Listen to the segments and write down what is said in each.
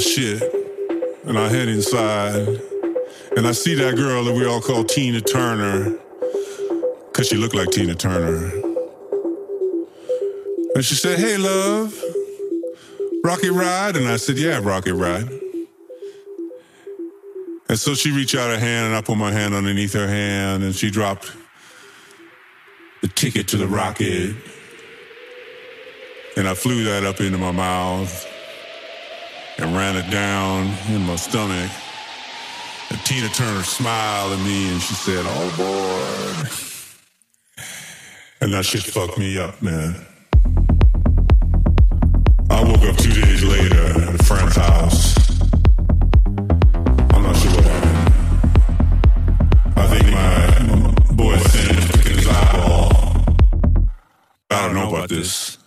shit, and I head inside, and I see that girl that we all call Tina Turner, cause she looked like Tina Turner. And she said, "Hey, love, rocket ride," and I said, "Yeah, rocket ride." And so she reached out her hand, and I put my hand underneath her hand, and she dropped the ticket to the rocket. And I flew that up into my mouth and ran it down in my stomach. And Tina Turner smiled at me and she said, oh, All aboard. And that shit fucked me up, man. I woke up two days later at a friend's house. I'm not sure what happened. I think my boy finished picking his eyeball. I don't know about this.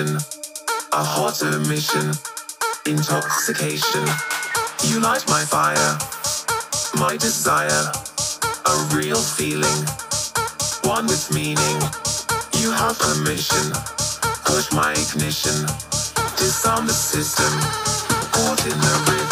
Ignition, a hot emission, intoxication. You light my fire, my desire, a real feeling, one with meaning. You have permission, push my ignition, disarm the system, caught in the rhythm.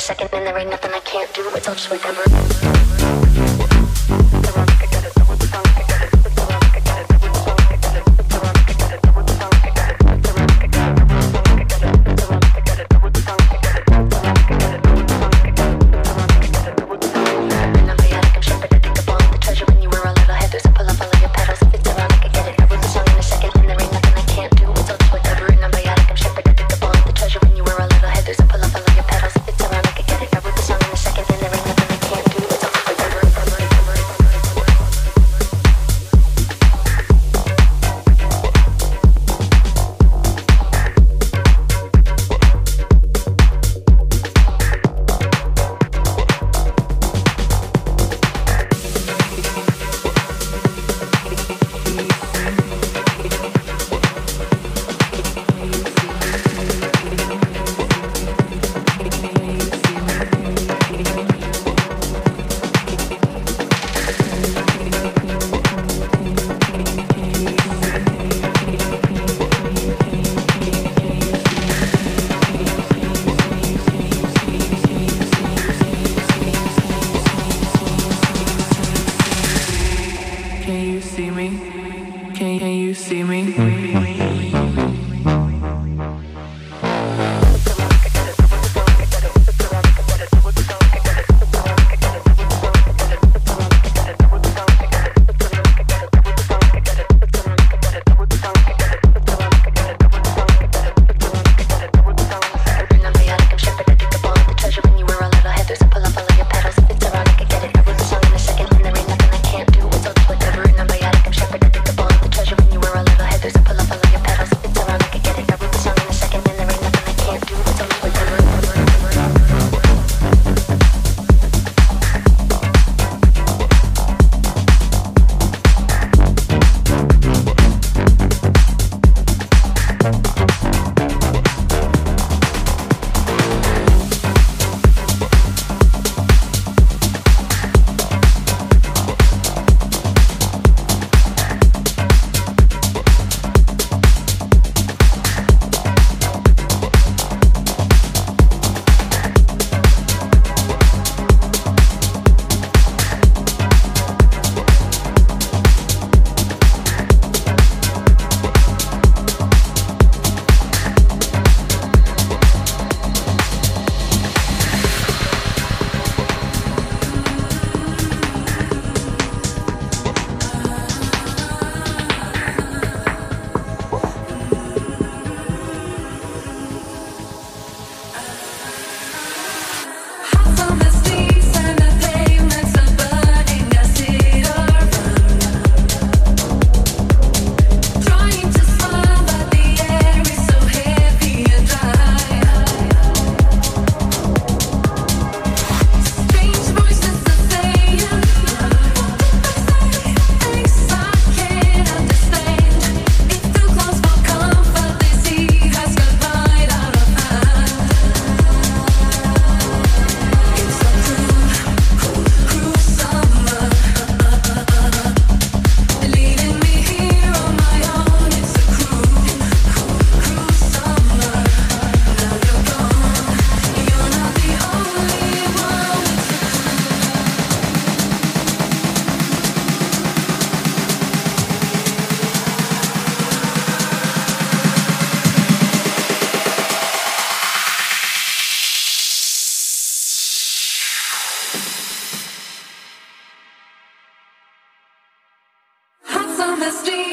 second and there ain't nothing I can't do. It's all just whatever.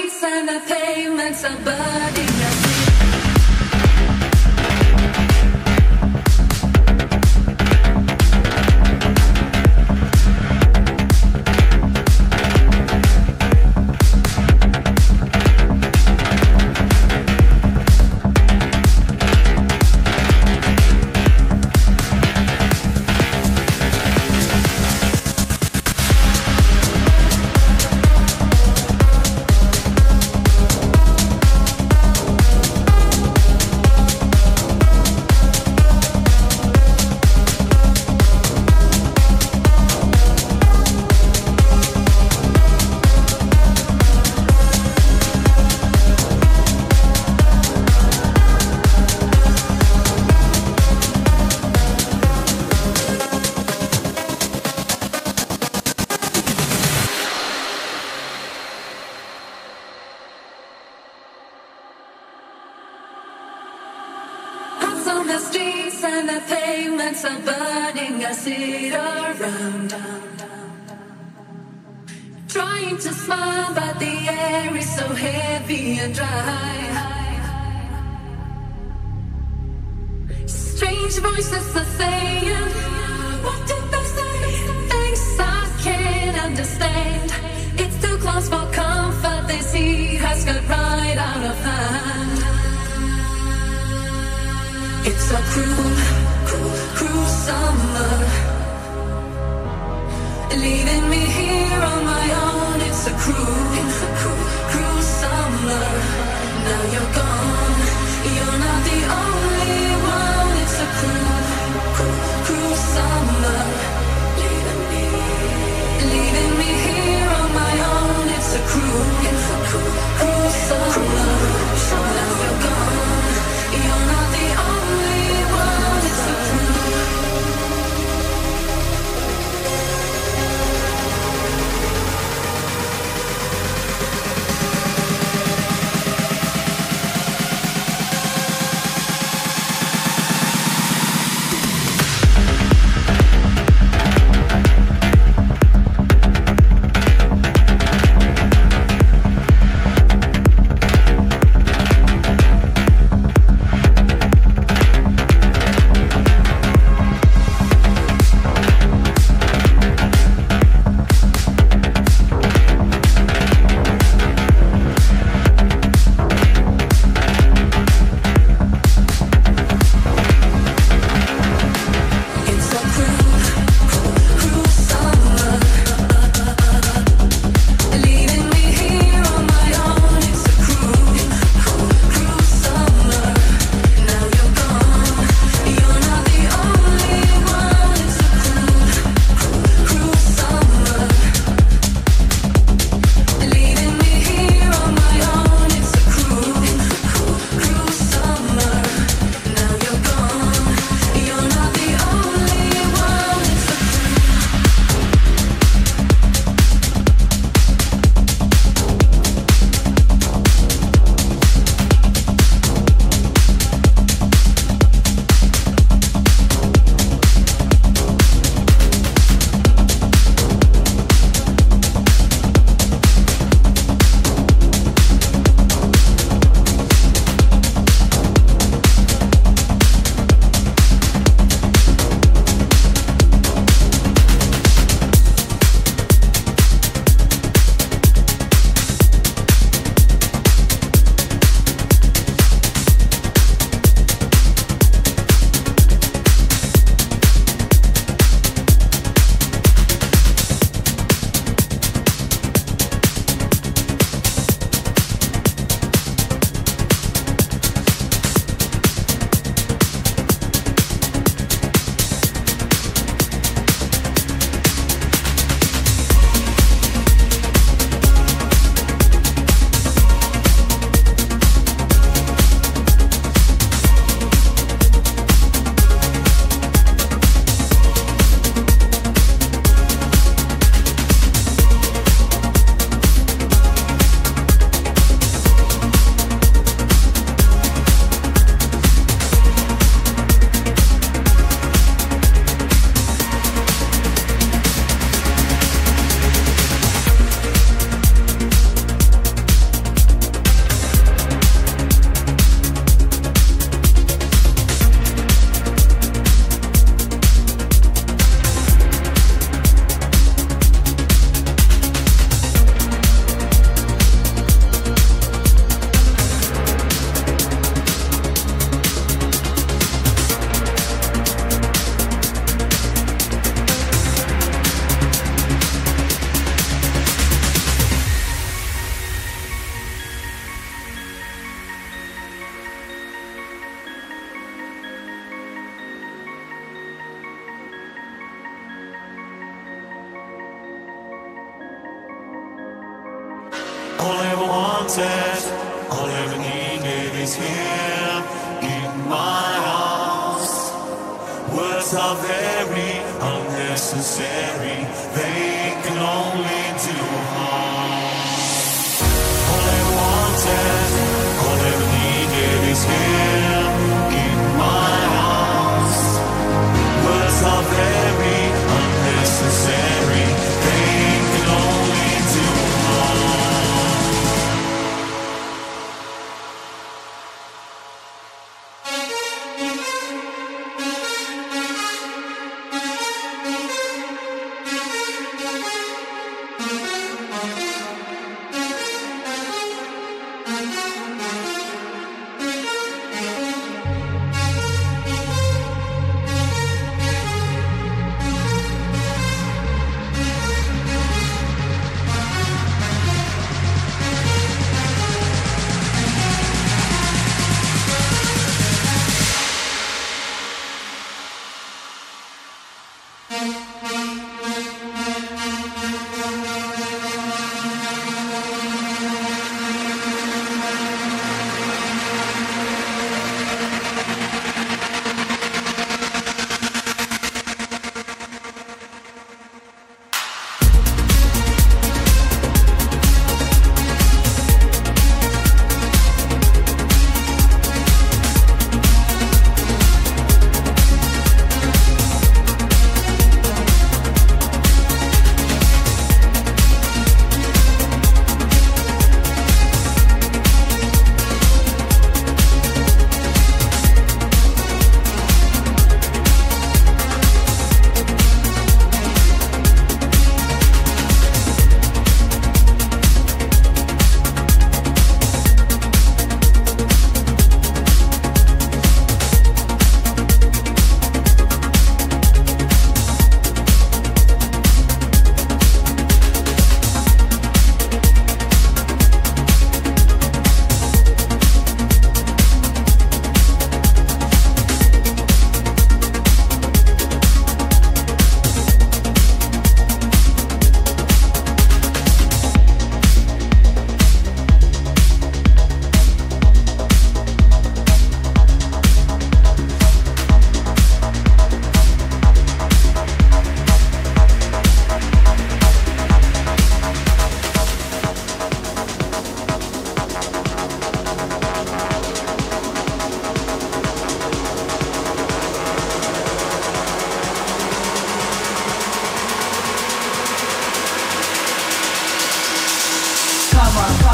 You're not the only one, it's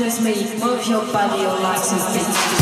with me, move your body, your legs and feet.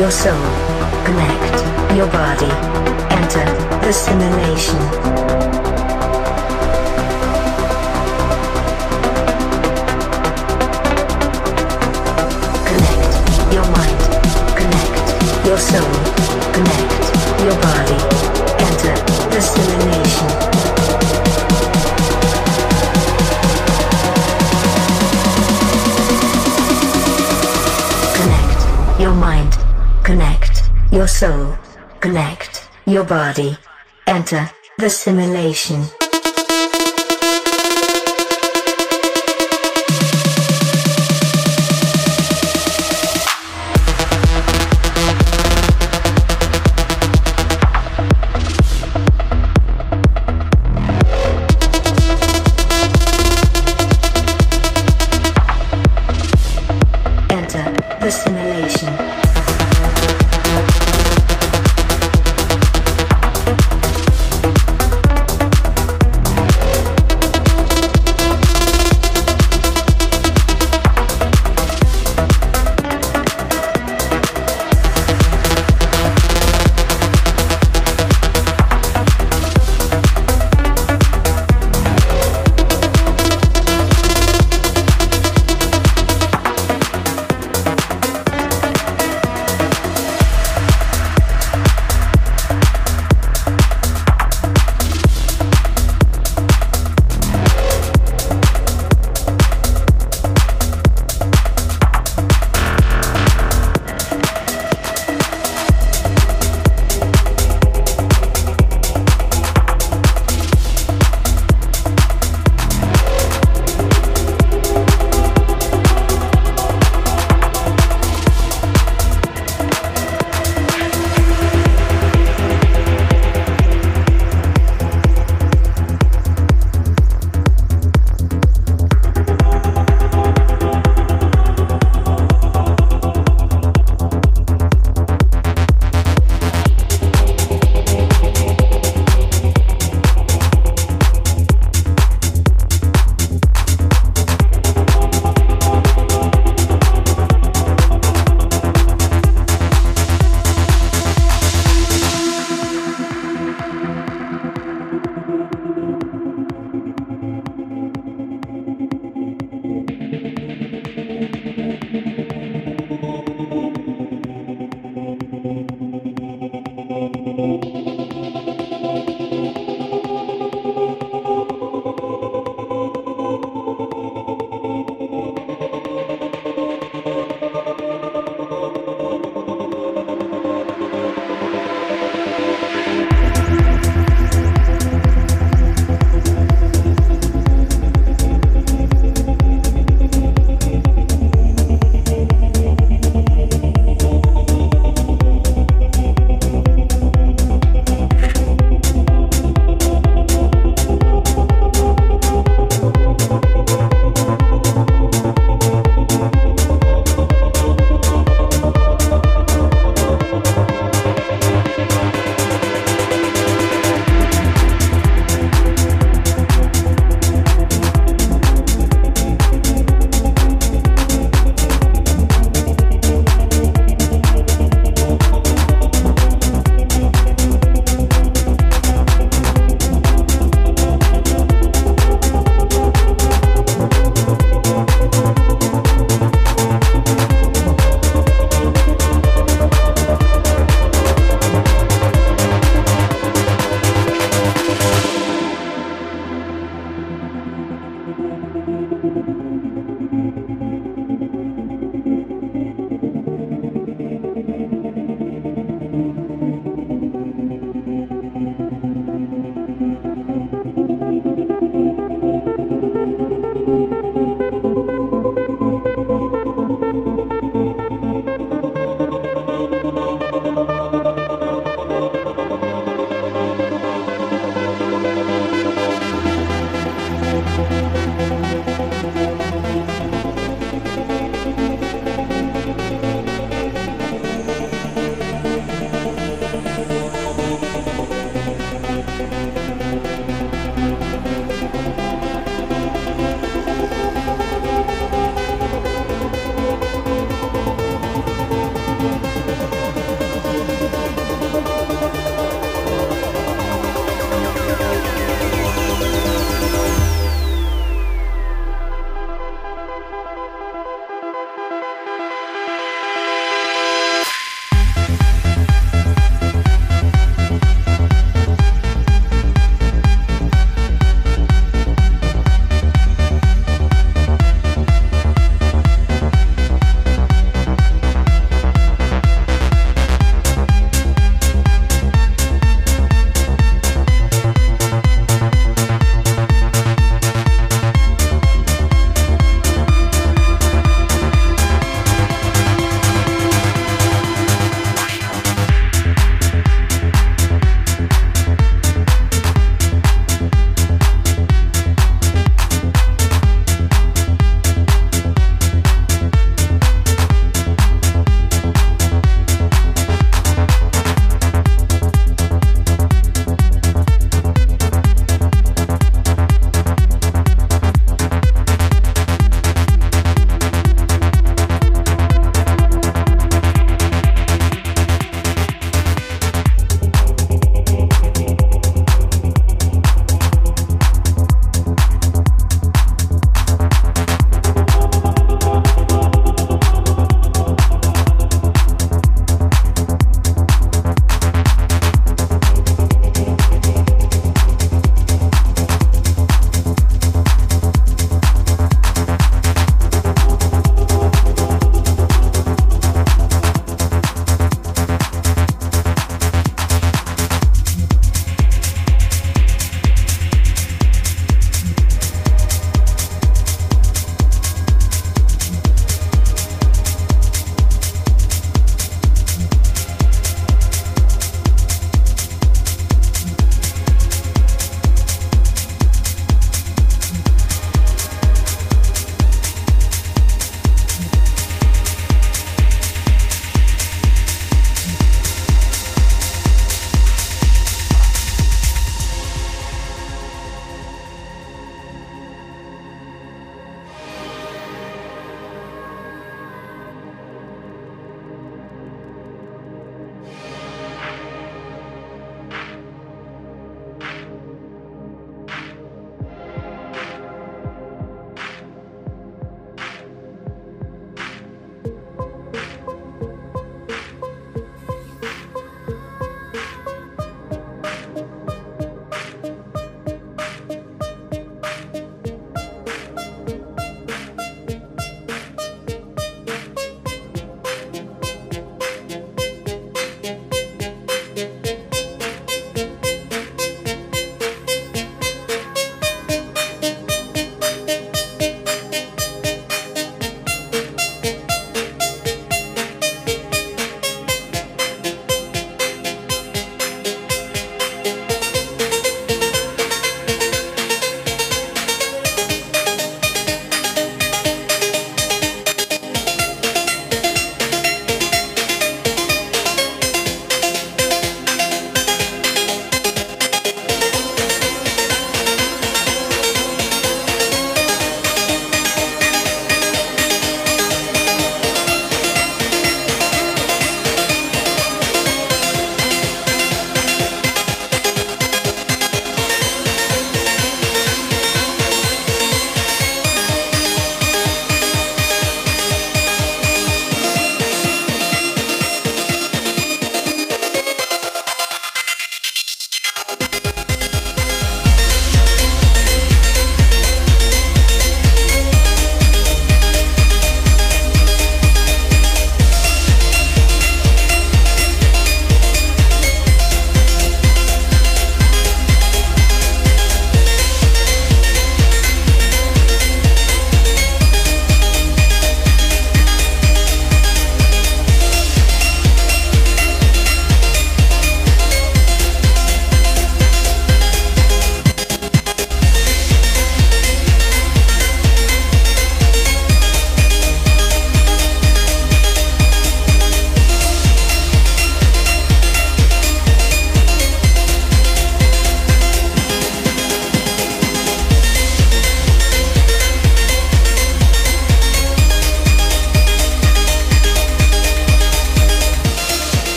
Your soul. Connect your body. Enter the simulation. Connect your mind. Connect your soul. Connect your body. Enter the simulation. Soul. Connect your body. Enter the simulation. Enter the simulation.